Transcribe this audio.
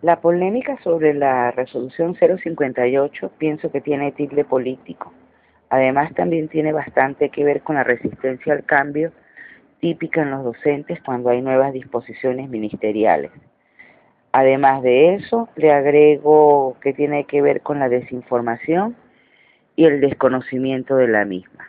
La polémica sobre la resolución 058 pienso que tiene tilde político. Además también tiene bastante que ver con la resistencia al cambio típica en los docentes cuando hay nuevas disposiciones ministeriales. Además de eso, le agrego que tiene que ver con la desinformación y el desconocimiento de la misma.